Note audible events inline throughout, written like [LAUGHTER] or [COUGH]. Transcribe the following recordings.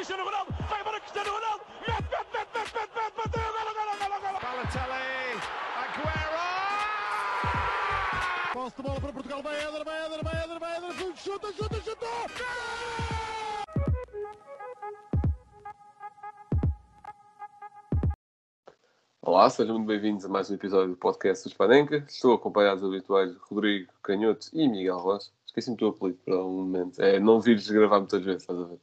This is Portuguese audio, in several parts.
Cristiano Ronaldo, vai embora Cristiano Ronaldo, mete, mete, mete, mete, mete, mete, bateu, golo, golo, golo, golo. Balotelli, Aguero! Posse de bola para Portugal, vai Éder, vai Éder, vai Éder, vai Éder, chuta, chuta, chuta! Olá, sejam muito bem-vindos a mais um episódio do podcast do Spanenka. Estou acompanhado dos habituais Rodrigo Canhoto e Miguel Rocha. Esqueci-me do teu apelido por um momento. É não vires gravar muitas vezes, estás a ver?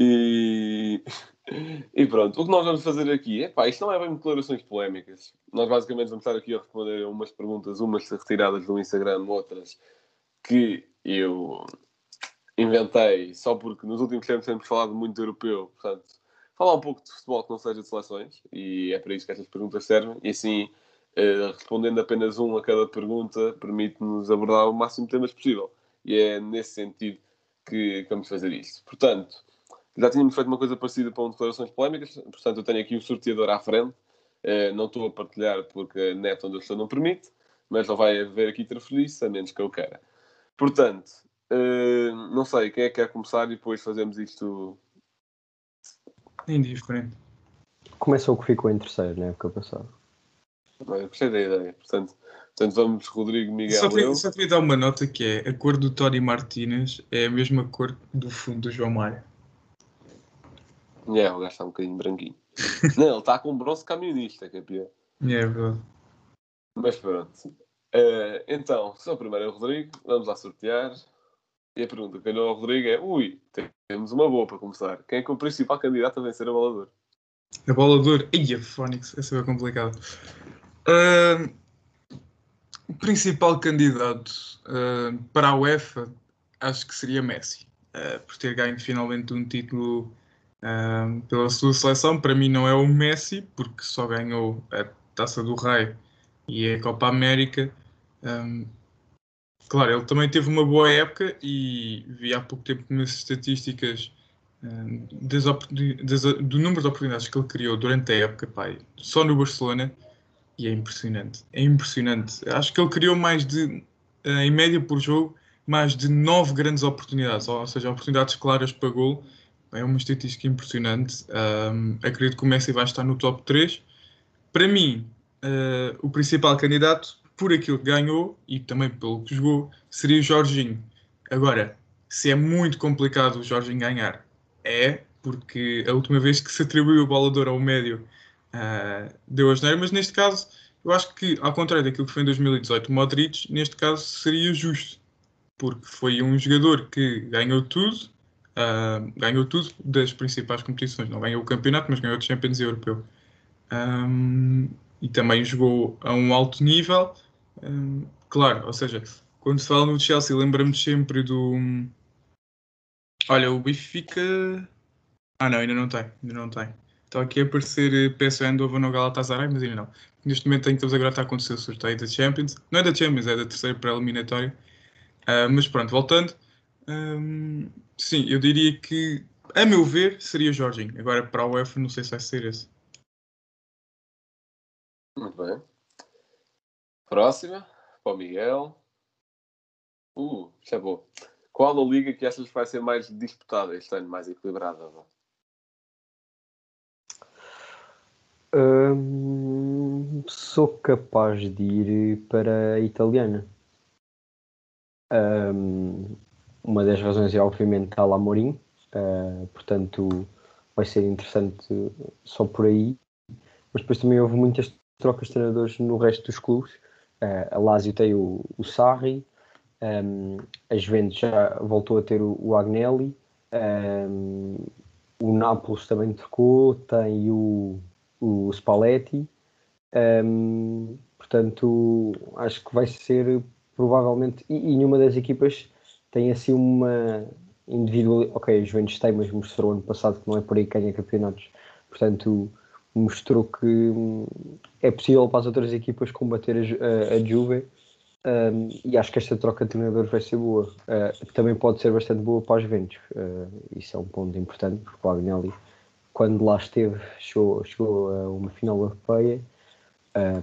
E... [LAUGHS] e pronto, o que nós vamos fazer aqui é pá, isto não é bem declarações polémicas. Nós basicamente vamos estar aqui a responder umas perguntas, umas retiradas do Instagram, outras que eu inventei só porque nos últimos tempos temos falado muito europeu, portanto, falar um pouco de futebol que não seja de seleções, e é para isso que estas perguntas servem, e assim, eh, respondendo apenas um a cada pergunta, permite-nos abordar o máximo de temas possível. E é nesse sentido que vamos fazer isto. Portanto, já tínhamos feito uma coisa parecida para um declarações polémicas, portanto, eu tenho aqui o sorteador à frente, eh, não estou a partilhar porque a net onde eu estou não permite, mas não vai haver aqui trafelice, a menos que eu queira. Portanto, eh, não sei, quem é que quer começar e depois fazemos isto Indiferente. Começa o que ficou em terceiro na época passada. Olha, gostei da ideia. Portanto, portanto vamos Rodrigo, Miguel, Só eu. te, só dar uma nota que é a cor do Tony Martínez é a mesma cor do fundo do João Mário. É, o gajo está um bocadinho branquinho. [LAUGHS] não, ele está com um bronze camionista, que é pior. É verdade. Mas pronto. Eh, então, o primeiro é o Rodrigo. Vamos lá sortear. E a pergunta que ganhou ao Rodrigo é: ui, temos uma boa para começar. Quem é que é o principal candidato a vencer a bolador? A bola de ouro. Ai, a Fónix, essa é complicado. Ahm, o principal candidato ah, para a UEFA acho que seria Messi. Ah, por ter ganho finalmente um título pela sua seleção. Para mim não é o Messi, porque só ganhou a Taça do Rei e a Copa América. Ahm, claro, ele também teve uma boa época e vi há pouco tempo nas estatísticas oportuni- das- do número de oportunidades que ele criou durante a época, pai, só no Barcelona, e é impressionante. É impressionante. Acho que ele criou mais de, eh, em média por jogo, mais de nove grandes oportunidades, ou seja, oportunidades claras para gol. É uma estatística impressionante. Hum, acredito que o Messi vai estar no top 3. Para mim, eh, o principal candidato, por aquilo que ganhou e também pelo que jogou, seria o Jorginho. Agora, se é muito complicado o Jorginho ganhar, é porque a última vez que se atribuiu o ouro ao médio ah, deu a geneira, mas neste caso eu acho que, ao contrário daquilo que foi em 2018, o Modric, neste caso, seria justo, porque foi um jogador que ganhou tudo, ah, ganhou tudo das principais competições, não ganhou o campeonato, mas ganhou o Champions Europeu. Ahm, e também jogou a um alto nível, Ahm, claro, ou seja, quando se fala no Chelsea, lembramos sempre do. Olha, o Benfica. Ah, não, ainda não tem. Ainda não tem. Está aqui a aparecer eh, PSV Eindhoven no Galatasaray, mas ainda não. Neste momento em que estamos agora está a acontecer o sorteio da Champions. Não é da Champions, é da terceira pré-eliminatória. Ah, mas pronto, voltando. Sim, eu diria que, a meu ver, seria Jorginho. Agora para a UEFA, não sei se vai ser esse. Muito bem. Próxima, para o Miguel. Uh, isto é bom. Qual a liga que achas que vai ser mais disputada este ano, mais equilibrada? Hum, sou capaz de ir para a italiana. Hum, uma das razões é obviamente a Amorim, uh, portanto vai ser interessante só por aí. Mas depois também houve muitas trocas de treinadores no resto dos clubes. Uh, a Lazio tem o, o Sarri, um, a Juventus já voltou a ter o, o Agnelli, um, o Nápoles também trocou, tem o, o Spalletti. Um, portanto, acho que vai ser provavelmente. E, e nenhuma das equipas tem assim uma individual. Ok, a Juventus tem, mas mostrou ano passado que não é por aí que ganha campeonatos. Portanto, mostrou que hum, é possível para as outras equipas combater a, a, a Juve. Um, e acho que esta troca de treinadores vai ser boa. Uh, também pode ser bastante boa para os Juventus. Uh, isso é um ponto importante, porque o Agnelli, quando lá esteve, chegou, chegou a uma final europeia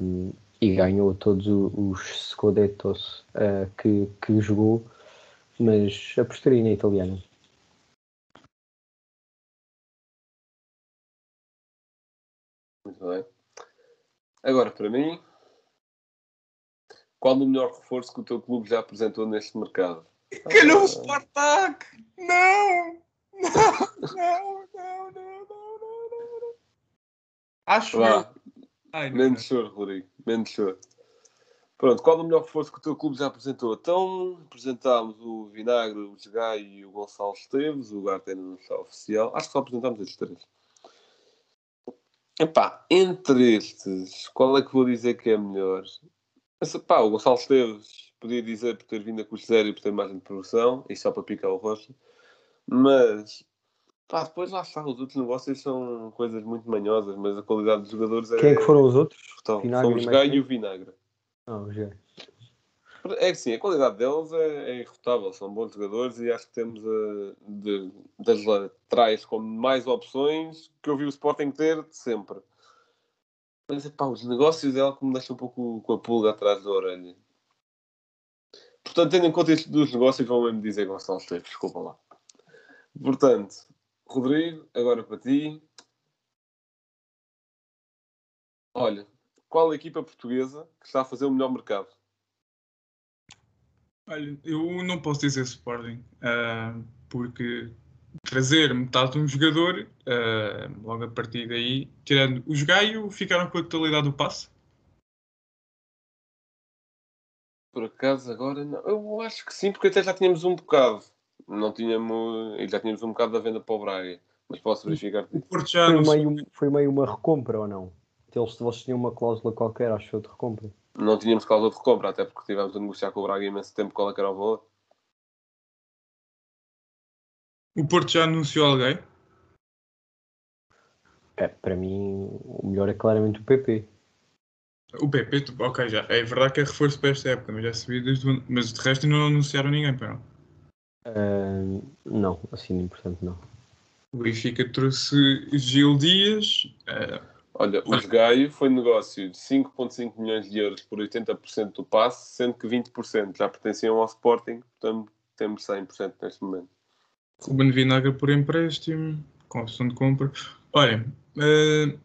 um, e ganhou todos os Scudettos uh, que, que jogou, mas apostaria na italiana. Muito bem. Agora, para mim, qual o melhor reforço que o teu clube já apresentou neste mercado? Calhou o Spartak! Não! Não, não, não, não, não, não, Acho Vá. Menos choro, Rodrigo. Menos choro. Pronto, qual o melhor reforço que o teu clube já apresentou? Então, apresentámos o Vinagre, o Gai e o Gonçalo Esteves. O Garte ainda não está oficial. Acho que só apresentámos estes três. Epá, entre estes, qual é que vou dizer que é melhor? Mas, pá, o Gonçalo Esteves podia dizer por ter vindo a custo zero e por ter margem de produção, e só para picar o rosto. Mas, pá, depois lá está, os outros negócios são coisas muito manhosas, mas a qualidade dos jogadores é... Quem é que foram os outros? brutal. Vinagre São mais Gai e o Vinagre. Não, já. É que sim, a qualidade deles é, é irrefutável, são bons jogadores e acho que temos eh, de- das laterais com mais opções que eu vi o Sporting ter sempre. Mas os negócios é algo que me deixa um pouco com a pulga atrás da orelha. Portanto, tendo em conta estes dos negócios, vão mesmo dizer Gonçalo Esteves, desculpa lá. Portanto, Rodrigo, agora para ti. Olha, qual a equipa portuguesa que está a fazer o melhor mercado? Olha, eu não posso dizer Sporting, ah, porque trazer metade de um jogador, ah, logo a partir daí, tirando os Gaio, ficaram com a totalidade do passe. Por acaso agora não. Eu acho que sim, porque até já tínhamos um bocado. Não tínhamos. e Já tínhamos um bocado da venda para o Braga. Mas posso verificar. O Porto já Foi meio, foi meio uma recompra ou não? Eles, vocês tinham uma cláusula qualquer, acho eu, de recompra. Não tínhamos causa de recompra, até porque tivemos a negociar com o Braga imenso tempo qual é que era o valor. o Porto já anunciou alguém. É, para mim, o melhor é claramente o PP. O PP, ok, já. É verdade que é reforço para esta época, mas já sabia desde o ano- Mas de resto ainda não anunciaram ninguém, para não. Ah, não, assim, importante não. O Benfica trouxe Gil Dias. ah, Olha, os Gaio foi negócio de 5,5 milhões de euros por 80% do passe, sendo que 20% já pertenciam ao Sporting, portanto temos 100% neste momento. Ruben Vinagre por empréstimo, com opção de compra. Olha, eh,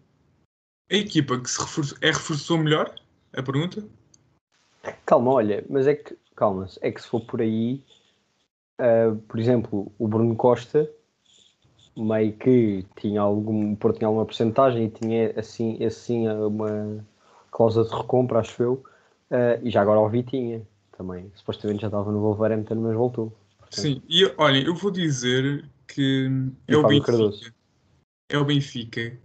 a equipa que se reforçou, é reforçou melhor? A pergunta? Calma, olha, mas é que, calma, é que se for por aí, ah, por exemplo, o Bruno Costa, meio que tinha algum, Porto tinha alguma porcentagem e tinha assim, assim uma cláusula de recompra, acho eu, ah, e já agora o Vitinha também, supostamente já estava no Wolverhampton, mas voltou. Portanto, Sim, e olha, eu vou dizer que é o Benfica, é o Benfica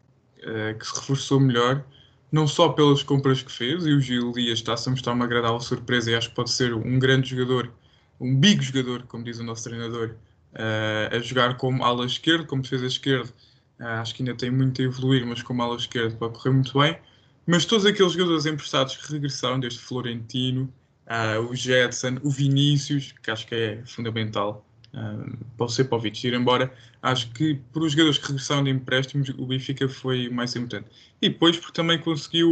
eh, que se reforçou melhor, não só pelas compras que fez, e o Gil Dias está-se a mostrar uma agradável surpresa e acho que pode ser um grande jogador, um big jogador, como diz o nosso treinador, eh, a jogar como ala esquerdo, como defesa esquerda. Eh, acho que ainda tem muito a evoluir, mas como ala esquerda pode correr muito bem. Mas todos aqueles jogadores emprestados que regressaram, desde Florentino, ah, o Jetson, o Vinícius, que acho que é fundamental ah, para o Sepovic ir embora. Acho que por os jogadores que regressaram de empréstimos, o Benfica foi o mais importante. E depois porque também conseguiu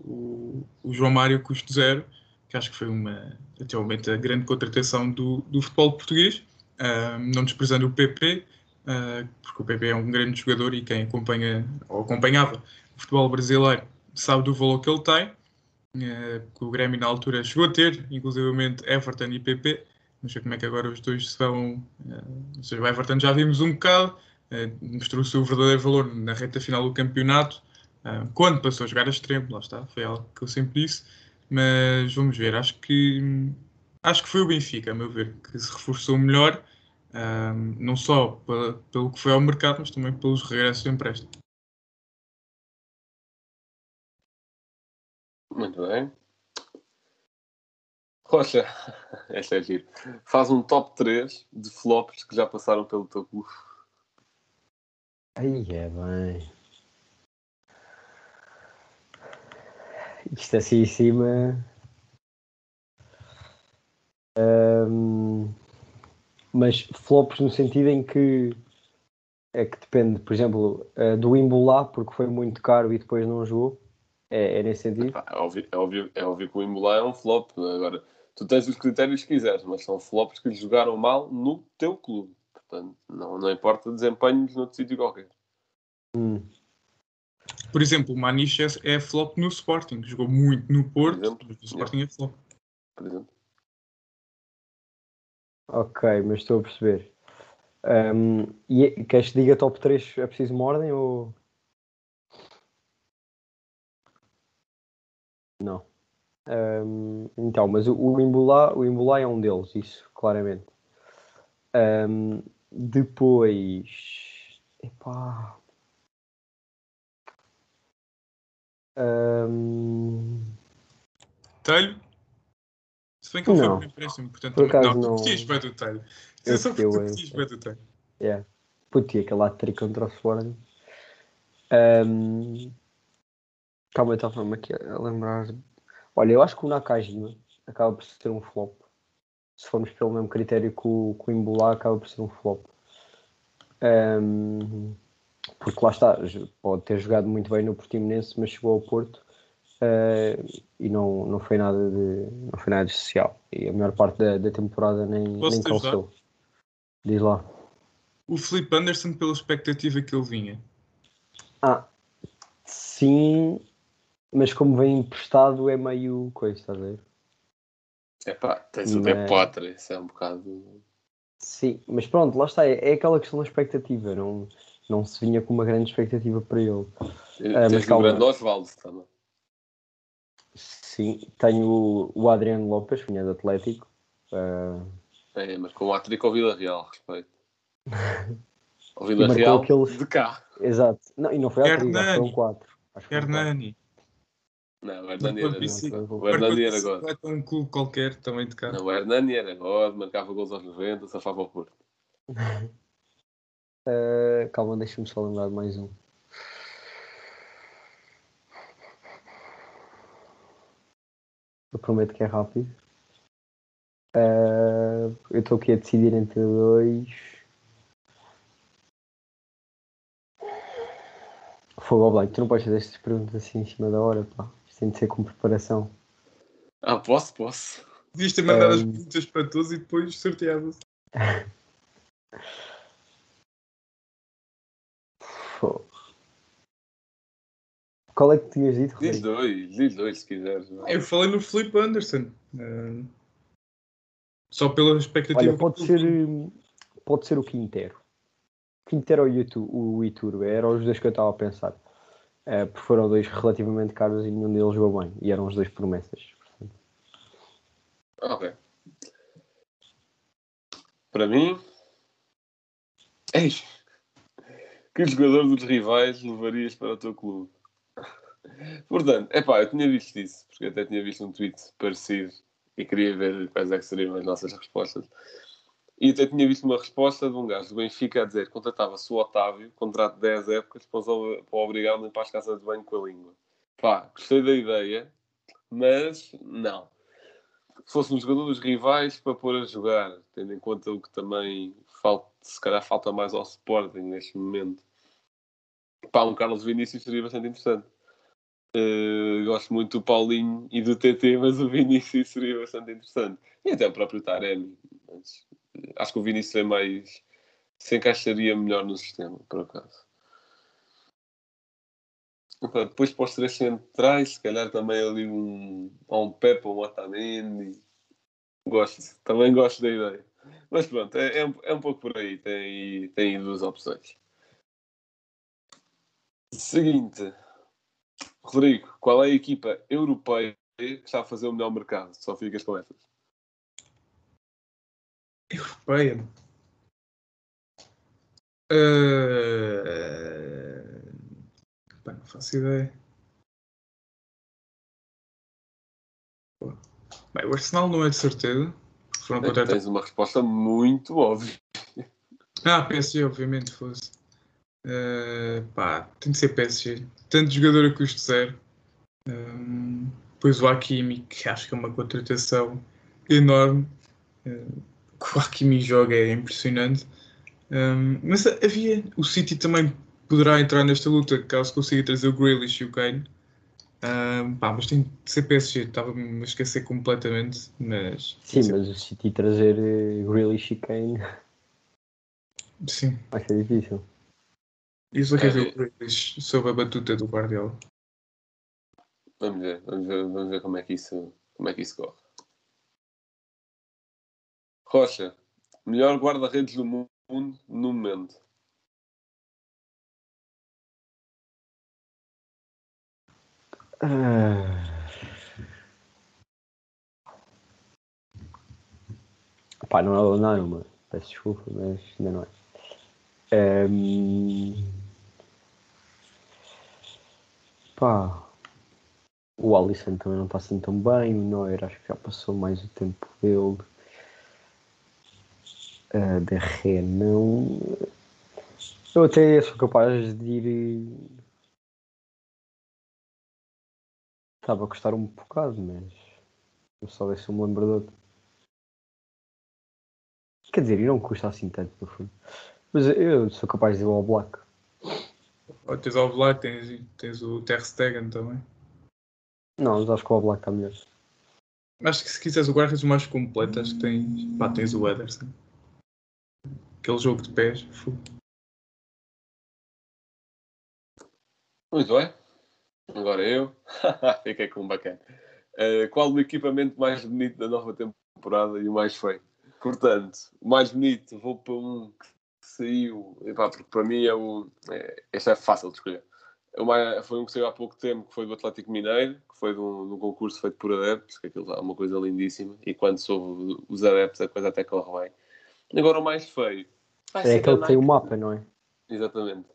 o, o João Mário custo zero, que acho que foi uma, até o momento, a grande contratação do, do futebol português, Ah, não desprezando o PP, ah, porque o PP é um grande jogador e quem acompanha ou acompanhava o futebol brasileiro sabe do valor que ele tem eh, que o Grêmio na altura chegou a ter, inclusivamente Everton e PP. Não sei como é que agora os dois se vão. eh, ou seja, o Everton já vimos um bocado, eh, mostrou o seu verdadeiro valor na reta final do campeonato, quando passou a jogar a extremo, lá está, foi algo que eu sempre disse. Mas vamos ver, acho que acho que foi o Benfica, a meu ver, que se reforçou melhor, não só pela- pelo que foi ao mercado, mas também pelos regressos de empréstimo. Muito bem. Rocha, [LAUGHS] esta é giro. Faz um top 3 de flops que já passaram pelo teu clube. Aí é bem. Isto assim em cima. Ahm, mas flops no sentido em que é que depende, por exemplo, eh, do Imbulá, porque foi muito caro e depois não jogou. É, é nesse sentido. É óbvio, é, óbvio, é óbvio que o Imbolá é um flop. Agora, tu tens os critérios que quiseres, mas são flops que lhe jogaram mal no teu clube. Portanto, não, não importa desempenhos noutro sítio qualquer. Hum. Por exemplo, o Maniche é, é flop no Sporting. Jogou muito no Porto, exemplo, mas no Sporting é flop. Por exemplo. Ok, mas estou a perceber. Ahm, e é- queres que diga top 3? É preciso uma ordem ou. Não. Ahm, então, mas o, o Imbulá, o é um deles, isso, claramente. Ahm, depois. Epá. Ahm, Telho. Se bem que ele foi Não. por empréstimo, portanto, Por acaso não, tu não. curtias bem do Telho. Eu é só porque tu curtias bem do Telho. Yeah. Puto, e aquele hat contra o Sporting. Ahm, Calma, eu estava-me aqui a lembrar. Olha, eu acho que o Nakajima acaba por ser um flop. Se formos pelo mesmo critério que o, que o Imbulá, acaba por ser um flop. Ahm, porque lá está, pode ter jogado muito bem no Portimonense, mas chegou ao Porto eh, e não, não, foi nada de, não foi nada de especial. E a maior parte da, da temporada nem, Posso nem calçou. Diz lá. O Felipe Anderson, pela expectativa que ele vinha. Ah, sim, mas como vem emprestado é meio coisa, estás a ver? Epá, tens o Mas- isso é um bocado. Sim, mas pronto, lá está, é, é aquela questão da expectativa, não, não se vinha com uma grande expectativa para ele. mas tens o calma. grande Osvaldo também. Sim, tenho o, o Adriano Lopes, vinha do Atlético. ah, É, mas com o Atlético ao Vila Real, respeito. Ao Vila Real, aqueles- de cá. exato, não, e não foi a três, Hernani. foram quatro. Acho que. Hernani. Não, o Hernani era. Não, O Hernani era Marcou God. bicicleta a um clube qualquer, também de cá. Não, o Hernani era God, marcava gols aos 90, safava o Porto. [LAUGHS] Ah, calma, deixa-me só lembrar de mais um. Eu prometo que é rápido. Ah, eu estou aqui a decidir entre dois. Fogo ao Blanco, tu não podes fazer estas perguntas assim em cima da hora, pá. Isto tem de ser com preparação. Ah, posso, posso. Devias ter mandado as Um, perguntas para todos e depois sorteavas. [LAUGHS] Fogo. Qual é que tinhas dito, Diz Rodrigo? dois, diz dois se quiseres. Ah, Eu falei no Felipe Anderson. Ah, só pela expectativa. Olha, pode ser, hum, pode ser o Quintero. Quintero ou o Itu- o Iturbe, eram os dois que eu estava a pensar. Eh, porque foram dois relativamente caros e nenhum deles jogou bem. E eram os dois promessas. Ok. Para mim. Eis! Que jogador dos rivais levarias para o teu clube? Portanto, é pá, eu tinha visto isso, porque até tinha visto um tweet parecido e queria ver quais é que seriam as nossas respostas. E até tinha visto uma resposta de um gajo do Benfica a dizer que contratava-se o Otávio, contrato de 10 épocas, para para o obrigar a limpar as casas de banho com a língua. Pá, gostei da ideia, mas não se fosse um jogador dos rivais para pôr a jogar, tendo em conta o que também falta, se calhar falta mais ao Sporting neste momento. Pá, um Carlos Vinícius seria bastante interessante. Eh, gosto muito do Paulinho e do TT, mas o Vinícius seria bastante interessante. E até o próprio Taremi. Mas, eh, acho que o Vinícius é mais. se encaixaria melhor no sistema, por acaso. Epá, Depois para os três centrais, se calhar também ali um, um Pepe ou um Otamendi. Gosto, também gosto da ideia. Mas pronto, é, é, um, é um pouco por aí, tem, tem duas opções. Seguinte, Rodrigo, qual é a equipa europeia que está a fazer o melhor mercado? Só ficas com essas. Europeia. Ah, pá, não faço ideia. Bem, o Arsenal não é de certeza. Foram contratados. Tens uma resposta muito óbvia. Ah, PSG, obviamente fosse. Ah, pá, tem de ser PSG. Tanto jogador a custo zero. Um, depois o Hakimi, que acho que é uma contratação enorme. Ah, o que Hakimi joga é impressionante. Um, mas havia. O City também poderá entrar nesta luta caso consiga trazer o Grealish e o Kane. Um, pá, mas tem de ser PSG. Estava-me a esquecer completamente. Mas Sim, mas o City trazer eh, Grealish e Kane sim. vai ser difícil. Isso é que É, sobre a batuta do Guardiola. Vamos ver, vamos ver, vamos ver como, é que isso, como é que isso corre. Rocha, melhor guarda-redes do mundo no momento. Ah. Pá, não é o Donnarumma, peço desculpa, mas ainda não é. Ehm, Pá, o Alisson também não está assim tão bem, o Neuer acho que já passou mais o tempo dele. Uh, de não. Eu até sou capaz de ir. Estava a custar um bocado, mas eu só ver se eu me lembro de outro. Quer dizer, não custa assim tanto no fundo. Mas eu sou capaz de ir ao Black. Ou tens o Black, tens, tens o Ter Stegen também. Não, mas acho que o Black está melhor. Acho que se quiseres o guarda-redes mais completo, acho que tens, pá, tens o Ederson. Aquele jogo de pés. fu. Muito bem. Agora eu. [LAUGHS] Fiquei com um bacana. Uh, qual o equipamento mais bonito da nova temporada e o mais feio? Portanto, o mais bonito, vou para um que saiu. Epá, porque para mim é o. É, este é fácil de escolher. O mais- foi um que saiu há pouco tempo, que foi do Atlético Mineiro, que foi de um, de um concurso feito por adeptos, que aquilo é uma coisa lindíssima. E quando soube os adeptos, a coisa até corre bem. Agora o mais feio. É aquele que tem o mapa, não é? Exatamente.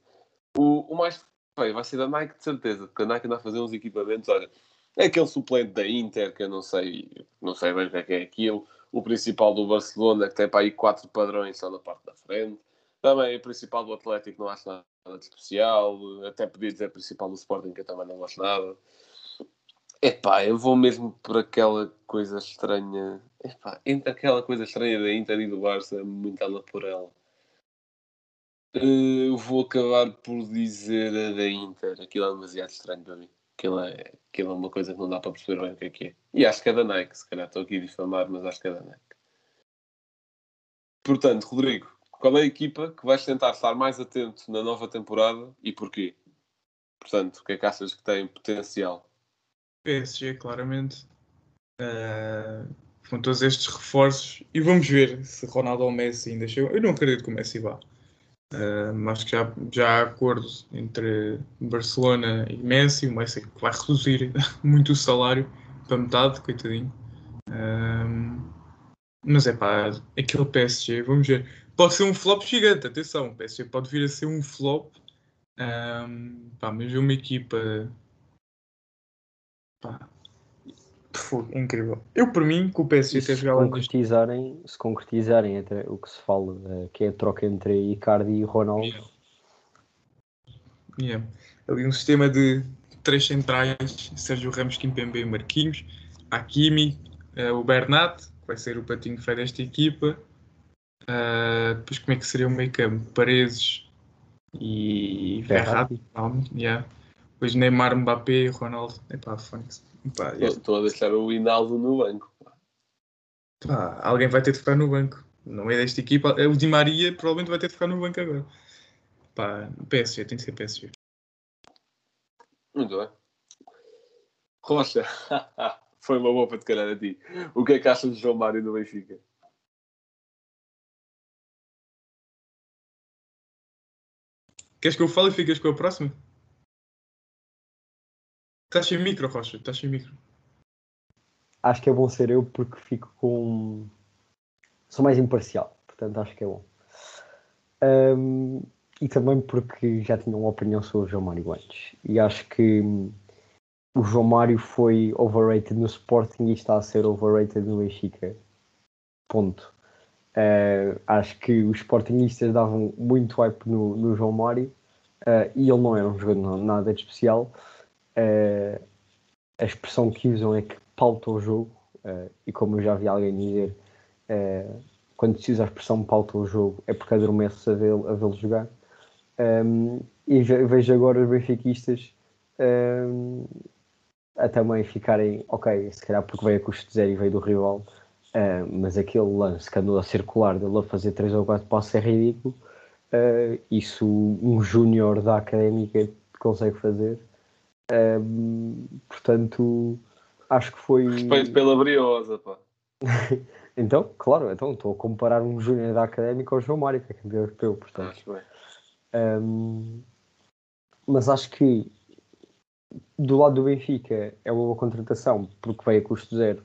O, o mais feio vai ser da Nike, de certeza, porque a Nike anda a fazer uns equipamentos. Olha, é aquele suplente da Inter, que eu não sei, não sei bem o que é, que é aquilo. O principal do Barcelona, que tem para aí quatro padrões só na parte da frente. Também o principal do Atlético, não acho nada de especial. Até podia dizer principal do Sporting, que eu também não gosto nada. Epá, eu vou mesmo por aquela coisa estranha. Epá, entre aquela coisa estranha da Inter e do Barça, muito ela por ela. Eh, Eu vou acabar por dizer a da Inter. Aquilo é demasiado estranho para mim. Aquilo é, aquilo é uma coisa que não dá para perceber bem o que é que é. E acho que é da Nike, se calhar estou aqui a difamar, mas acho que é da Nike. Portanto, Rodrigo, qual é a equipa que vais tentar estar mais atento na nova temporada e porquê? Portanto, o que é que achas que tem potencial? PSG, claramente. Ah, com todos estes reforços. E vamos ver se Ronaldo ou Messi ainda chegam. Eu não acredito que o Messi vá. Ah, mas acho que já, já há acordo entre Barcelona e Messi. O Messi que vai reduzir [LAUGHS] muito o salário para metade, coitadinho. Ah, mas é pá, aquele PSG, vamos ver. Pode ser um flop gigante, atenção. O PSG pode vir a ser um flop. Ah, pá, mas é uma equipa Pá. É incrível. Eu, por mim, com o PSG se jogado lá concretizarem, se concretizarem até o que se fala, eh, que é a troca entre Icardi e Ronaldo, Yeah. Yeah. Ali um sistema de três centrais: Sérgio Ramos, Kimpembe e Marquinhos. Hakimi, eh, o Bernat, que vai ser o patinho feio desta equipa. Ah, depois, como é que seria o meio campo? Paredes e calma, yeah. Depois Neymar, Mbappé e Ronaldo. Epá, Fónix. Epá, Estou- este- Estou a deixar o Hinaldo no banco. Pá, alguém vai ter de ficar no banco. Não é desta equipa. O Di Maria provavelmente vai ter de ficar no banco agora. Pá, PSG, tem que ser PSG. Muito bem. Rocha, [LAUGHS] foi uma boa para te calhar a ti. O que é que achas de João Mário no Benfica? Queres que eu fale e ficas com a próxima? Estás sem micro, Rocha. Estás sem micro. acho que é bom ser eu porque fico com. Sou mais imparcial, portanto acho que é bom. Ahm, e também porque já tinha uma opinião sobre o João Mário antes. E acho que o João Mário foi overrated no Sporting e está a ser overrated no Benfica. Ponto. Ah, acho que os Sportingistas davam muito hype no, no João Mário ah, e ele não era um jogador nada de especial. Ah, a expressão que usam é que pauta o jogo, e como eu já vi alguém dizer, quando se usa a expressão pauta o jogo é porque adormece a vê-lo vê-lo jogar. Um, e ve- vejo agora os benfiquistas um, a também ficarem, ok, se calhar porque veio a custo zero e veio do rival, eh, mas aquele lance que andou a circular dele a fazer 3 ou 4 passos é ridículo. Uh, isso um júnior da académica consegue fazer. Um, portanto, acho que foi. Respeito pela Briosa, pá. [LAUGHS] então, claro, então estou a comparar um júnior da académica ao João Mário, que é campeão europeu, portanto. Acho bem. Um, mas acho que do lado do Benfica é uma boa contratação porque veio a custo zero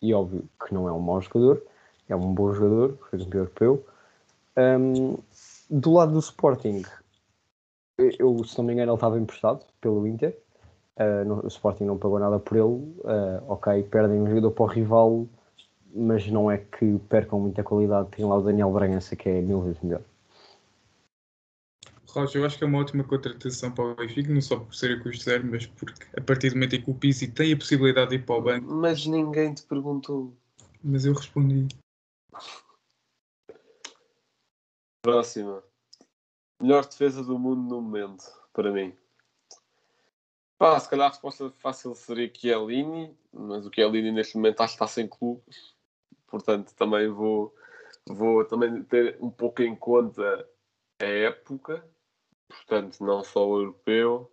e óbvio que não é um mau jogador, é um bom jogador, foi campeão europeu. Um, do lado do Sporting, eu, se não me engano, ele estava emprestado pelo Inter. Uh, no, o Sporting não pagou nada por ele. Uh, ok, perdem um jogador para o rival, mas não é que percam muita qualidade. Tem lá o Daniel Bragança, que é mil vezes melhor. Roger, eu acho que é uma ótima contratação para o Benfica, não só por ser a custo zero, mas porque a partir do momento em que o Pizzi tem a possibilidade de ir para o banco. Mas ninguém te perguntou. Mas eu respondi. Próxima. Melhor defesa do mundo no momento, para mim. Pá, se calhar a resposta fácil seria Chiellini, mas o Chiellini neste momento acho que está sem clube. Portanto, também vou, vou também ter um pouco em conta a época. Portanto, não só o europeu.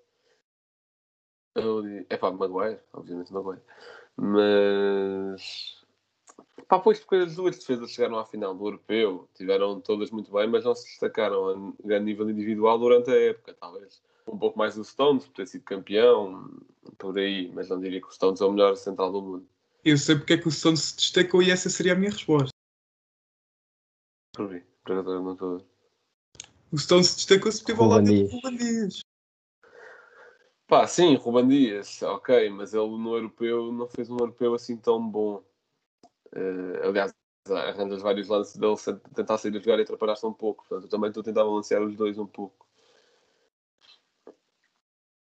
É pá, Maguire, obviamente Maguire. Mas Pá, pois porque as duas defesas chegaram à final do europeu, tiveram todas muito bem, mas não se destacaram a grande nível individual durante a época, talvez. Um pouco mais do Stones, por ter sido campeão, por aí, mas não diria que o Stones é o melhor central do mundo. Eu sei porque é que o Stones se destacou e essa seria a minha resposta. Por mim, para não estou O Stones se destacou se teve ao lado do Ruben Dias. Pá, sim, Ruben Dias, ok, mas ele no europeu não fez um europeu assim tão bom. Uh, aliás, arranjas vários lances dele tentar sair a jogar e atrapalhar-se um pouco. Portanto, eu também estou a tentar balancear os dois um pouco.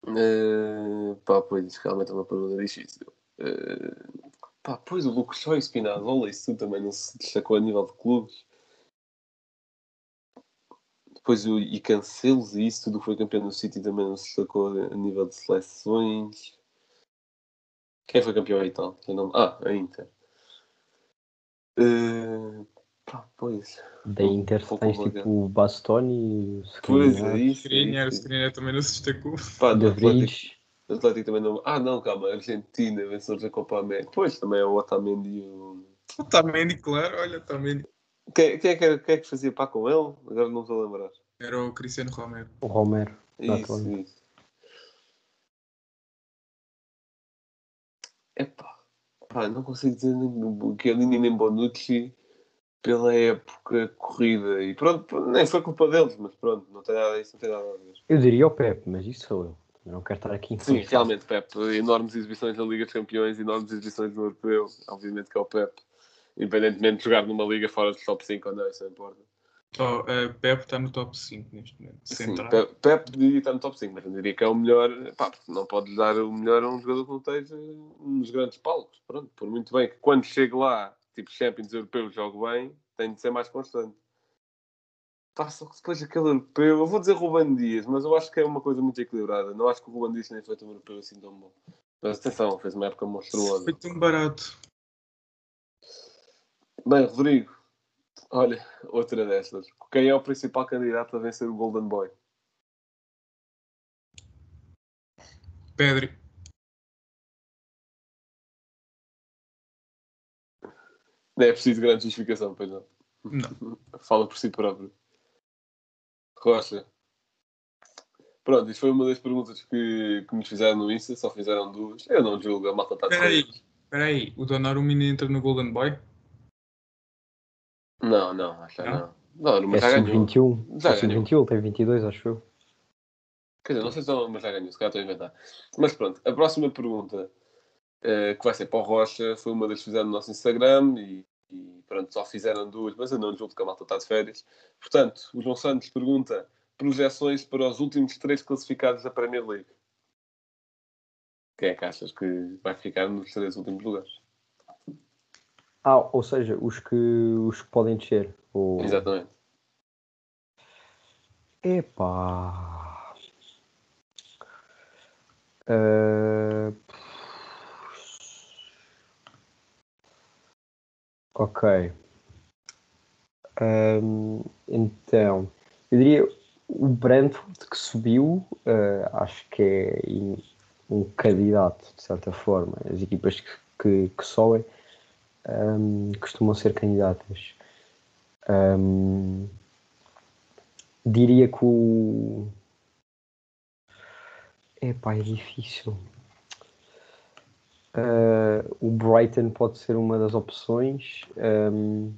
Uh, pá, pois, realmente é uma pergunta difícil. Uh, pá, pois, o Lucas Shaw e Spinazzola, isso tudo também não se destacou a nível de clubes. Depois, o, e Cancelos e isso tudo foi campeão no City também não se destacou a nível de seleções. Quem foi campeão aí então? Ah, a Inter. Uh, pá, pois. Da Inter um tens tipo o Bastoni, o Pois é, isso. Skriniar, o Skriniar também não se destacou. Pá, do Atlético, o Atlético também não. Ah, não, calma, Argentina, vencedores da Copa América. Pois também é o Otamendi e o. Otamendi, claro, olha, Otamendi. Quem, quem, é que, quem é que fazia pá com ele? Agora não estou a lembrar. Era o Cristiano Romero. O Romero. Isso, isso. Epá. Pá, não consigo dizer nem Chiellini nem Bonucci pela época corrida. E pronto, nem foi culpa deles, mas pronto, não tem nada, isso não tem nada a ver. Eu diria o Pep, mas isso sou eu. eu não quero estar aqui em Sim, realmente, Pep. Enormes exibições na Liga dos Campeões, enormes exibições no Europeu. Obviamente que é o Pep. Independentemente de jogar numa liga fora dos top 5 ou não, isso não importa. Oh, uh, Pep está no top 5 neste momento. Sim, Pep, Pep diria estar no top 5, mas não diria que é o melhor. Pá, não pode dar o melhor a um jogador que não esteja nos grandes palcos. Pronto, por muito bem que quando chega lá, tipo Champions Europeu, jogo bem, tem de ser mais constante. Só que depois aquele europeu, eu vou dizer Ruben Dias, mas eu acho que é uma coisa muito equilibrada. Não acho que o Ruben Dias tenha feito um europeu assim tão bom. Mas atenção, fez uma época monstruosa. Foi tão barato. Bem, Rodrigo, Olha, outra destas. Quem é o principal candidato a vencer o Golden Boy? Pedri. Não é preciso grande justificação, pois não. Não. [LAUGHS] Fala por si próprio. Rocha. Pronto, isto foi uma das perguntas que, que nos fizeram no Insta, só fizeram duas. Eu não julgo, a malta está de Peraí, peraí, o Donnarumma entra no Golden Boy? Não, não, acho que não. Não, não mas é já ganhou. 21. Já é ganhou. 21, tem 22, acho eu. Quer dizer, não sei se não, mas já ganhou, se calhar estou a inventar. Mas pronto, a próxima pergunta, uh, que vai ser para o Rocha, foi uma das que fizeram no nosso Instagram e, e pronto, só fizeram duas, mas eu não julgo que a malta está de férias. Portanto, o João Santos pergunta projeções para os últimos três classificados da Premier League. Quem é que achas que vai ficar nos três últimos lugares? Ah, ou seja, os que, os que podem descer. Ou... Exatamente. Epá. Uh... Ok. Um, então, Eu diria o Brentford que subiu, eh, acho que é um candidato, de certa forma. As equipas que, que, que sobem ehm, costumam ser candidatas. Ehm, diria que o. Epá, é difícil. Eh, o Brighton pode ser uma das opções. Ehm,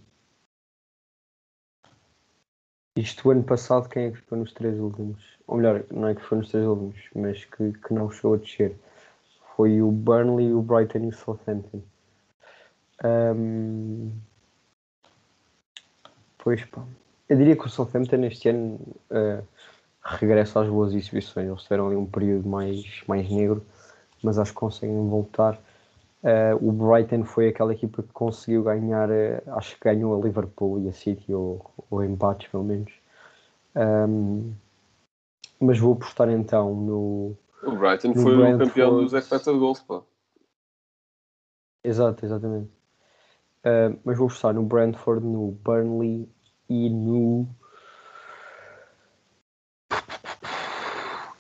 isto ano passado, quem é que foi nos três últimos? Ou melhor, não é que foi nos três últimos, mas que, que não chegou a descer. Foi o Burnley, o Brighton e o Southampton. Ahm, Pois pá. Eu diria que o Southampton este ano eh, regressa às boas exibições. Eles tiveram ali um período mais, mais negro, mas acho que conseguem voltar. Eh, o Brighton foi aquela equipa que conseguiu ganhar, eh, acho que ganhou a Liverpool e a City, ou, ou empates pelo menos. Ahm, mas vou apostar então no. O Brighton No foi o campeão dos expected goals, pá. Exato, exatamente. Ah, mas vou apostar no Brentford, no Burnley e no.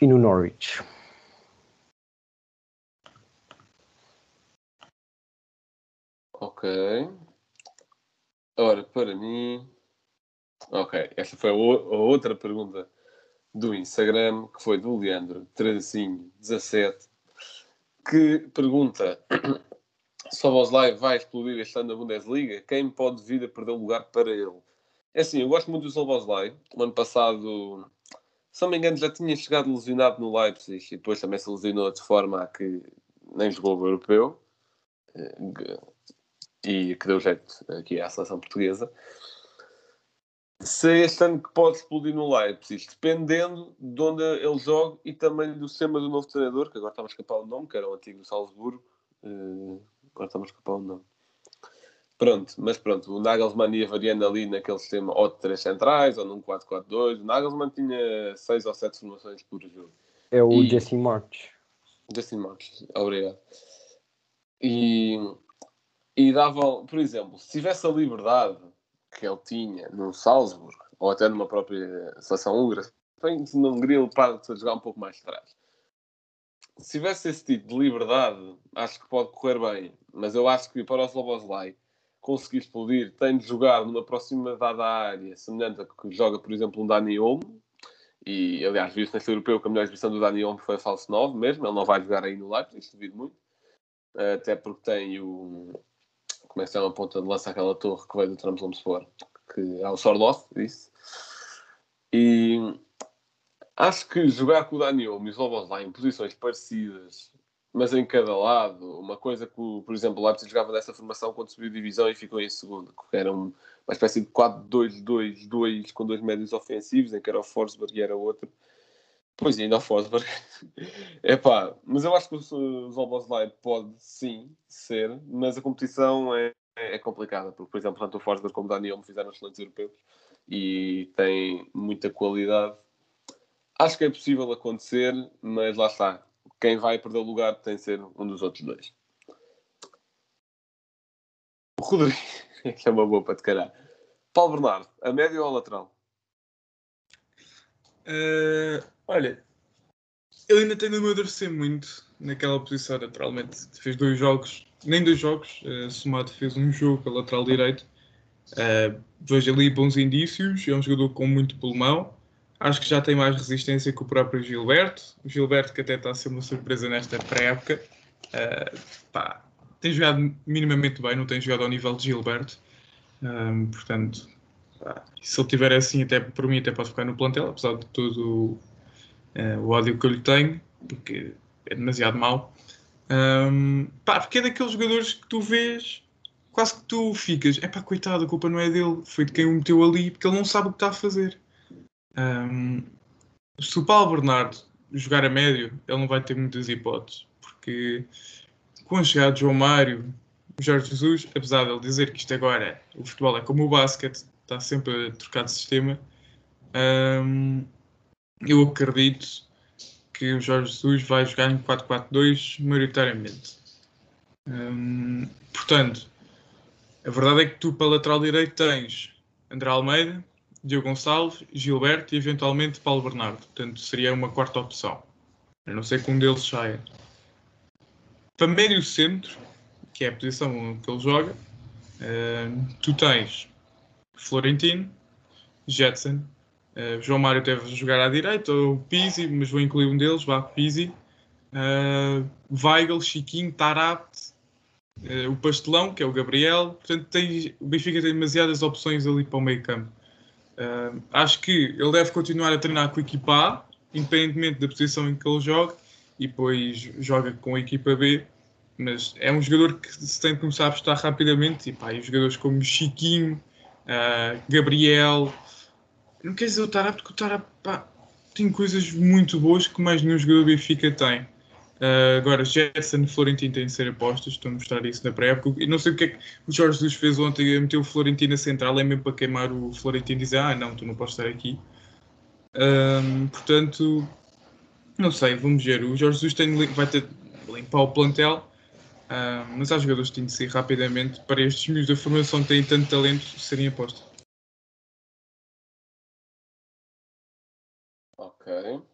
E no Norwich. Ok. Ora, para mim. Ok, esta foi a, outra pergunta do Instagram, que foi do Leandro Tracinho 17, que pergunta: Soboslai vai explodir este ano na Bundesliga? Quem pode vir a perder o lugar para ele? É assim, eu gosto muito do Soboslai. O ano passado, se não me engano, já tinha chegado lesionado no Leipzig e depois também se lesionou de forma a que nem jogou o europeu. Eh, e que deu jeito aqui à seleção portuguesa. Se este ano que pode explodir no Leipzig, dependendo de onde ele joga e também do sistema do novo treinador, que agora está a escapar o nome, que era o antigo do Salzburgo. Agora está a escapar o nome. Pronto, mas pronto, o Nagelsmann ia variando ali naquele sistema ou de três centrais ou num 4-4-2. O Nagelsmann tinha seis ou sete formações por jogo. É o E- Jesse March. Justin Marques, obrigado. E, e dava, por exemplo, se tivesse a liberdade que ele tinha no Salzburgo, ou até numa própria seleção húngara, bem, se na Hungria ele para de jogar um pouco mais atrás. Se tivesse esse tipo de liberdade, acho que pode correr bem, mas eu acho que para o Sloboslai conseguir explodir, tem de jogar numa proximidade à área, semelhante a que joga, por exemplo, um Dani Olmo, e, aliás, viu-se neste europeu que a melhor exibição do Dani Olmo foi a falso 9 mesmo. Ele não vai jogar aí no Leipzig, isso duvido muito. Até porque tem o... Como é que se chama a ponta de lança aquela torre que veio do Trabzonspor? Que é o Sorloth, disse. E acho que jogar com o Dani Olmo e o Sloboslai em posições parecidas, mas em cada lado, uma coisa que, por exemplo, o Leipzig jogava nessa formação quando subiu divisão e ficou em segundo, que era um- uma espécie de 4-2-2-2 com dois médios ofensivos, em que era o Forsberg e era outro. Pois ainda o Forsberg. [LAUGHS] é pá, mas eu acho que o Zoboslai pode sim ser, mas a competição é, é complicada, porque, por exemplo, tanto o Forsberg como o Daniel fizeram excelentes europeus e têm muita qualidade. Acho que é possível acontecer, mas lá está. Quem vai perder o lugar tem de ser um dos outros dois. O Rodrigo, [LAUGHS] que é uma boa para te calhar. Paulo Bernardo, a médio ou a lateral? Eh, olha, ele ainda tem de amadurecer muito naquela posição, naturalmente. Fez dois jogos, nem dois jogos, uh, somado fez um jogo a lateral direito. Eh, vejo ali bons indícios, é um jogador com muito pulmão. Acho que já tem mais resistência que o próprio Gilberto. O Gilberto, que até está a ser uma surpresa nesta pré-época, eh, pá, tem jogado minimamente bem, não tem jogado ao nível de Gilberto. Um, portanto, pá, se ele tiver assim, até por mim, até pode ficar no plantel, apesar de todo eh, o ódio que eu lhe tenho, porque é demasiado mau. Um, pá, porque é daqueles jogadores que tu vês, quase que tu ficas, é pá, coitado, a culpa não é dele, foi de quem o meteu ali, porque ele não sabe o que está a fazer. Um, se o Paulo Bernardo jogar a médio, ele não vai ter muitas hipóteses, porque com a chegada de João Mário, o Jorge Jesus, apesar de ele dizer que isto agora, o futebol é como o basquete, está sempre a trocar de sistema, hum, eu acredito que o Jorge Jesus vai jogar em 4-4-2 maioritariamente. Hum, portanto, a verdade é que tu para lateral direito tens André Almeida, Diogo Gonçalves, Gilberto e eventualmente Paulo Bernardo. Portanto, seria uma quarta opção. A não ser que um deles saia. Para médio centro, que é a posição que ele joga, tu tens Florentino, Jetson, João Mário deve jogar à direita, ou Pizzi, mas vou incluir um deles, vá Pizzi, Weigl, Chiquinho, Tarat, uh, o Pastelão, que é o Gabriel. Portanto, tens, o Benfica tem demasiadas opções ali para o meio campo. Uh, acho que ele deve continuar a treinar com a equipa A, independentemente da posição em que ele joga, e depois joga com a equipa B. Mas é um jogador que se tem que começar a apostar rapidamente. E, pá, e jogadores como Chiquinho, uh, Gabriel. Não quer dizer o Tarap, porque o Tarap tem coisas muito boas que mais nenhum jogador do Benfica tem. Uh, agora, Jetson e Florentino têm de ser apostas, estou a mostrar isso na pré-época. E não sei o que é que o Jorge Jesus fez ontem, meteu o Florentino na central, é mesmo para queimar o Florentino e dizer: Ah, não, tu não podes estar aqui. Um, portanto, não sei, vamos ver. O Jorge Jesus tem, vai ter de limpar o plantel, uh, mas há jogadores que têm de sair rapidamente para estes miúdos da formação que têm tanto talento serem apostas. Ok.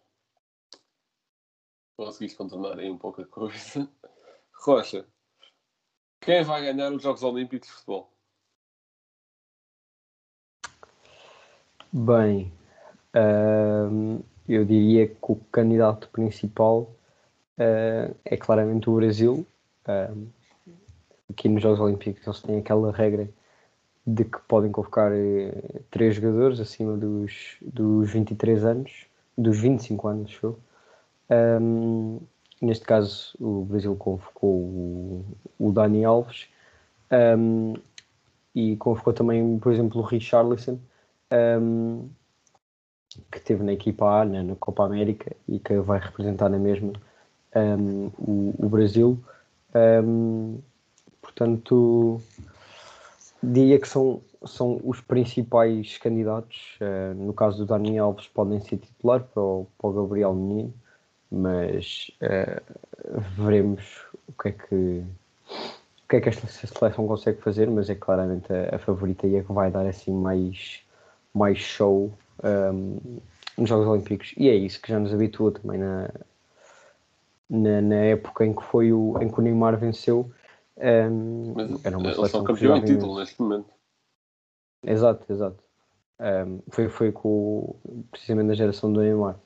Conseguiste contornar aí um pouco a coisa. [LAUGHS] Rocha, quem vai ganhar os Jogos Olímpicos de Futebol? Bem, uh, eu diria que o candidato principal uh, é claramente o Brasil. Uh, aqui nos Jogos Olímpicos eles têm aquela regra de que podem convocar três jogadores acima dos, dos 23 anos, dos 25 anos, show. Um, neste caso, o Brasil convocou o, o Dani Alves um, e convocou também, por exemplo, o Richarlison, um, que esteve na equipa A, né, na Copa América, e que vai representar na mesma o, o, Brasil. portanto, diria que são, são os principais candidatos. Uh, no caso do Dani Alves, podem ser titular para o, para o Gabriel Menino mas uh, veremos o que é que o que é que esta seleção consegue fazer, mas é claramente a, a favorita e é que vai dar assim mais, mais show um, ehm, nos Jogos Olímpicos. E é isso que já nos habituou também na, na, na época em que foi o, em que o Neymar venceu. Um, ehm, mas era uma seleção são campeão em título neste momento. Exato, exato. Um, ehm, foi, foi com precisamente na geração do Neymar.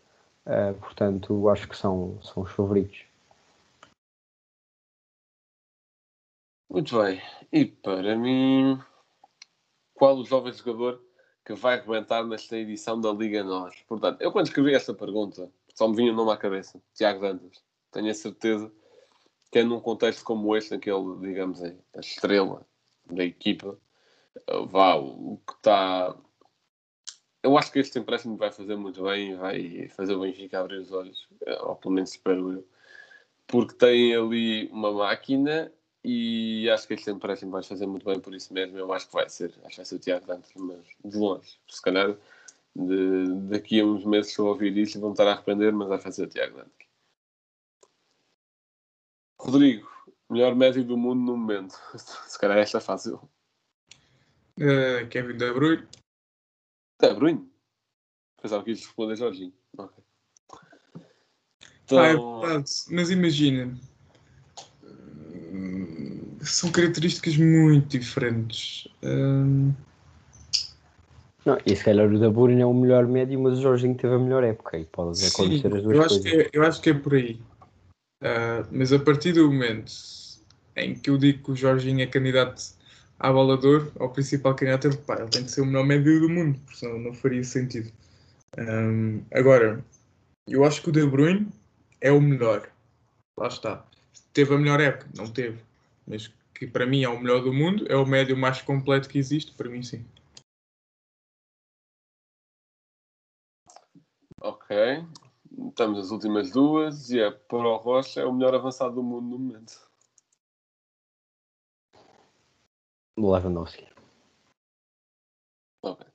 Uh, portanto, acho que são, são os favoritos. Muito bem. E para mim, qual o jovem jogador que vai arrebentar nesta edição da Liga Nós? Portanto, eu quando escrevi esta pergunta, só me vinha o nome à cabeça, Tiago Dantas. Tenho a certeza que é num contexto como este, em que ele, digamos, é a estrela da equipa, vá, o que está eu acho que este empréstimo vai fazer muito bem, vai fazer o Benfica abrir os olhos, eh, ou pelo menos espero eu, porque tem ali uma máquina e acho que este empréstimo vai fazer muito bem por isso mesmo. Eu acho que vai ser, acho que vai ser o Tiago Dantas, mas de longe, se calhar de, daqui a uns meses estou a ouvir isso vão estar a arrepender, mas vai fazer o Tiago Dantas. Rodrigo, melhor médio do mundo no momento. [LAUGHS] Se calhar esta é fácil. Uh, Kevin De Bruyne. É, Bruno? Pensava que ias responder Jorginho. Okay. Então... Ah, é verdade. Mas imagina. São características muito diferentes. Um... Não, e se calhar o da Bruyne é o melhor médio, mas o Jorginho teve a melhor época e pode Sim, acontecer as duas eu acho coisas. Que é, eu acho que é por aí. Uh, mas a partir do momento em que eu digo que o Jorginho é candidato à bola de ouro, ao principal candidato, ele, tem que ser o melhor médio do mundo, senão não faria sentido. Um, agora, eu acho que o De Bruyne é o melhor. Lá está. Teve a melhor época? Não teve. Mas que para mim é o melhor do mundo, é o médio mais completo que existe, para mim sim. Ok. Estamos as últimas duas e é para o Rocha é o melhor avançado do mundo no momento. Lewandowski. Ok.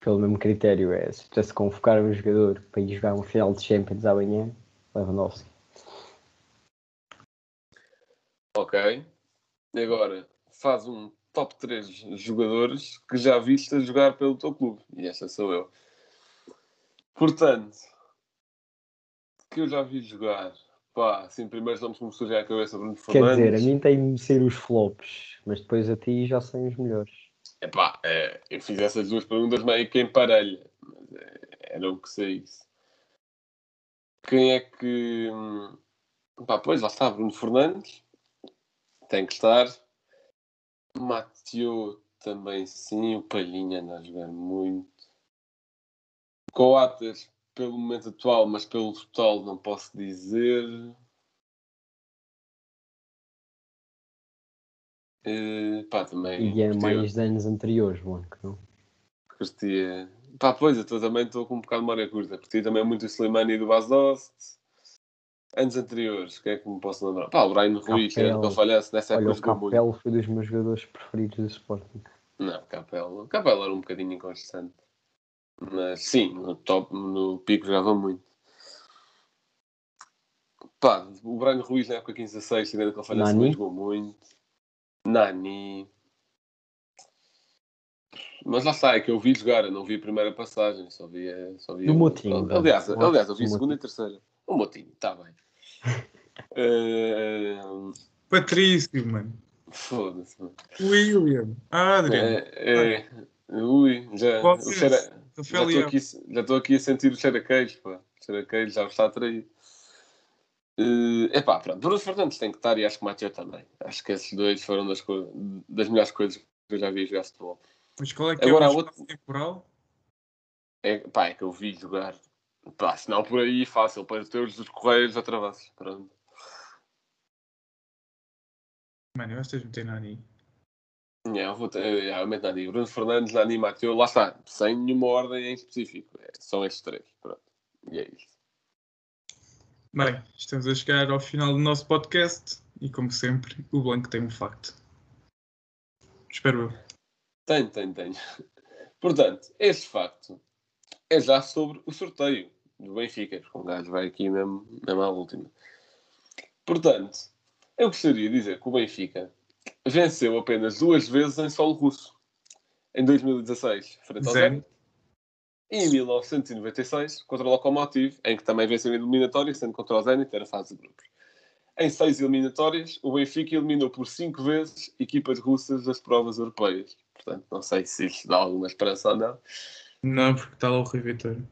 Pelo mesmo critério, é se tivesse convocar um jogador para ir jogar uma final de Champions amanhã, Lewandowski. Ok. E agora faz um top 3 jogadores que já viste a jogar pelo teu clube. E esta sou eu. Portanto, que eu já vi jogar. Pá, assim, primeiros nomes que me surgem à cabeça, Bruno Quer Fernandes. dizer, a mim tem de ser os flops, mas depois a ti já saem os melhores. Epá, é, eu fiz essas duas perguntas meio que em parelha. Mas é, era o que saísse. Quem é que. hum, Pá, pois, lá está, Bruno Fernandes. Tem que estar. Mateo também sim. O Palhinha anda a jogar muito. Coates, pelo momento atual, mas pelo total não posso dizer. Eh, pá, também. E é curti- mais de anos anteriores, que não. Curtia. Pá, pois, eu também estou com um bocado de memória curta. Curti também muito o Slimani do Bas Dost. Anos anteriores, o que é que me posso lembrar? Pá, o Brian Ruiz, que era que eu falhasse nessa Olha, época o jogou muito. Capel foi dos meus jogadores preferidos do Sporting. Não, Capel. O Capel era um bocadinho inconstante. Mas sim, no top, no pico jogava muito. Pá, o Brian Ruiz na época 15 a 6, tirando que ele falhasse, também jogou muito. Nani. Mas lá está, é que eu vi jogar, eu não vi a primeira passagem, só vi, a- só vi Do a- Motinho, Aliás, vá. aliás, eu vi a segunda e terceira. O Motinho, está bem. [LAUGHS] Eh, Patrício, mano. Foda-se, mano. William. Adrian. É, é, ui, já, o Vocês, cheiro, já estou aqui, já estou aqui a sentir o cheiro a queijo, pá. O cheiro a queijo já me está a trair. É epá, pronto. Bruno Fernandes tem que estar e acho que Mateo também. Acho que esses dois foram das, co- das melhores coisas que eu já vi jogar futebol. Mas qual é que Agora é o outro- temporal? É, pá, é que eu vi jogar. Pá, se não por aí, fácil. Para os teus dos Correios atravassos. Pronto. Mano, eu acho que tens meter Nani. É, eu vou ter, eu meto Nani. Bruno Fernandes, Nani, Mateo. Lá está. Sem nenhuma ordem em específico. É, são estes três. Pronto. E é isso. Bem, estamos a chegar ao final do nosso podcast e, como sempre, o Blanco tem um facto. Espero eu. Tenho, tenho, tenho. Portanto, este facto é já sobre o sorteio do Benfica, porque um gajo vai aqui mesmo, mesmo à última. Portanto, eu gostaria de dizer que o Benfica venceu apenas duas vezes em solo russo. Em 2016, frente ao. Zenit. E em 1996, contra o Lokomotiv, em que também venceu em eliminatória, sendo contra o Zenit, era fase de grupos. Em seis eliminatórias, o Benfica eliminou por cinco vezes equipas russas das provas europeias. Portanto, não sei se isto dá alguma esperança ou não. Não, porque está lá o Rui Vitória.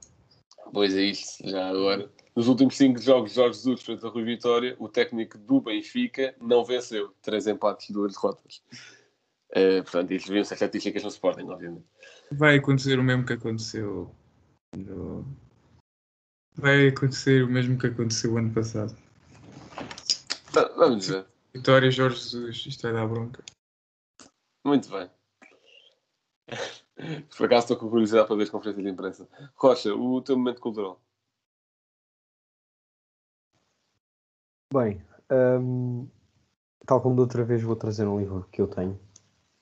Pois é isto, já agora. Nos últimos cinco jogos de Jorge Jesus frente a Rui Vitória, o técnico do Benfica não venceu. Três empates, duas derrotas. Eh, portanto, isto deviam ser estatísticas no Sporting, obviamente. Vai acontecer o mesmo que aconteceu. no- Vai acontecer o mesmo que aconteceu o ano passado. Tá, Vamos ver. Vitória Jorge Jesus, isto vai dar bronca. Muito bem. Por acaso estou com curiosidade para ver as conferências de imprensa. Rocha, o teu momento cultural. Bem, hum, tal como da outra vez, vou trazer um livro que eu tenho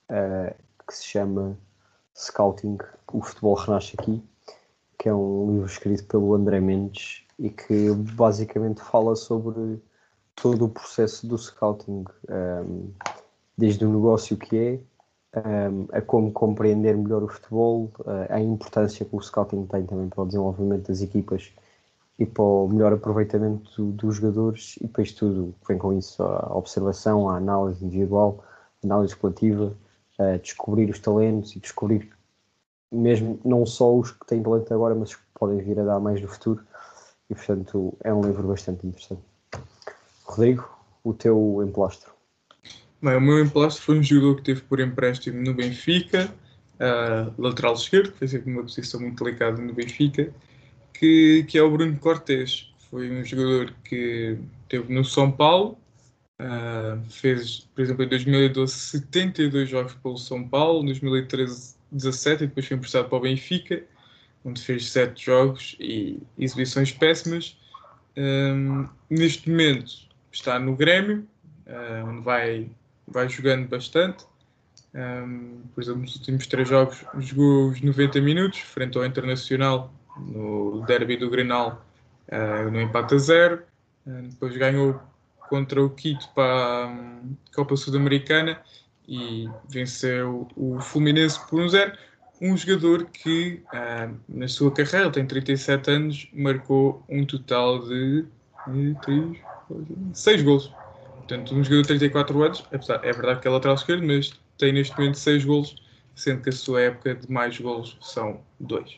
eh, que se chama Scouting: O Futebol Renasce Aqui, que é um livro escrito pelo André Mendes e que basicamente fala sobre todo o processo do scouting, hum, desde o negócio que é, hum, a como compreender melhor o futebol, eh, a importância que o scouting tem também para o desenvolvimento das equipas e para o melhor aproveitamento do- dos jogadores e depois tudo que vem com isso, a observação, a análise individual, a análise coletiva, a descobrir os talentos e descobrir mesmo não só os que têm talento agora, mas os que podem vir a dar mais no futuro. E portanto é um livro bastante interessante. Rodrigo, o teu emplastro. Bem, o meu emplastro foi um jogador que teve por empréstimo no Benfica, ah, lateral esquerdo, que foi sempre uma posição muito delicada no Benfica, que, que é o Bruno Cortes. Foi um jogador que teve no São Paulo, ah, fez, por exemplo, em 2012 72 jogos pelo São Paulo, em 2013 17 e depois foi emprestado para o Benfica, onde fez 7 jogos e exibições péssimas. Ahm, neste momento está no Grêmio, ah, onde vai, vai jogando bastante. Um, por exemplo, nos últimos três jogos jogou os 90 minutos, frente ao Internacional, no derby do Grenal, ah, no empate a zero. Ah, depois ganhou contra o Quito para a Copa Sul-Americana e venceu o Fluminense por 1-0. Um jogador que, ah, na sua carreira, tem 37 anos, marcou um total de 6 gols. Portanto, um jogador de 34 anos, é verdade que é lateral esquerdo, mas tem neste momento 6 gols, sendo que a sua época de mais gols são 2.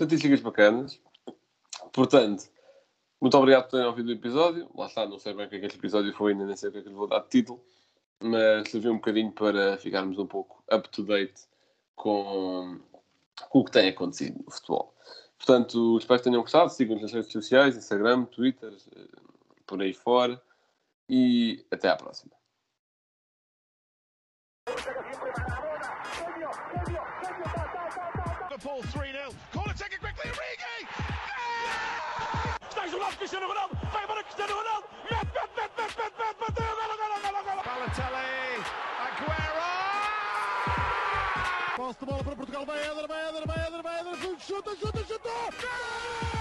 Estatísticas bacanas. Portanto, muito obrigado por terem ouvido o episódio. Lá está, não sei bem o que é que este episódio foi, ainda nem sei o que é que lhe vou dar de título, mas serviu um bocadinho para ficarmos um pouco up to date com, com o que tem acontecido no futebol. Portanto, espero que tenham gostado. Sigam-nos nas redes sociais, Instagram, Twitter, eh, por aí fora. E até à próxima. Cristiano Ronaldo. Vai embora Cristiano Ronaldo. Mete, mete, mete, mete, mete, mete, bateu, golo, golo, golo, golo. Balotelli. Aguero! Posse de bola para Portugal. Vai Éder, vai Éder, vai Éder, vai Éder. Chuta, chuta, chuta. Gol!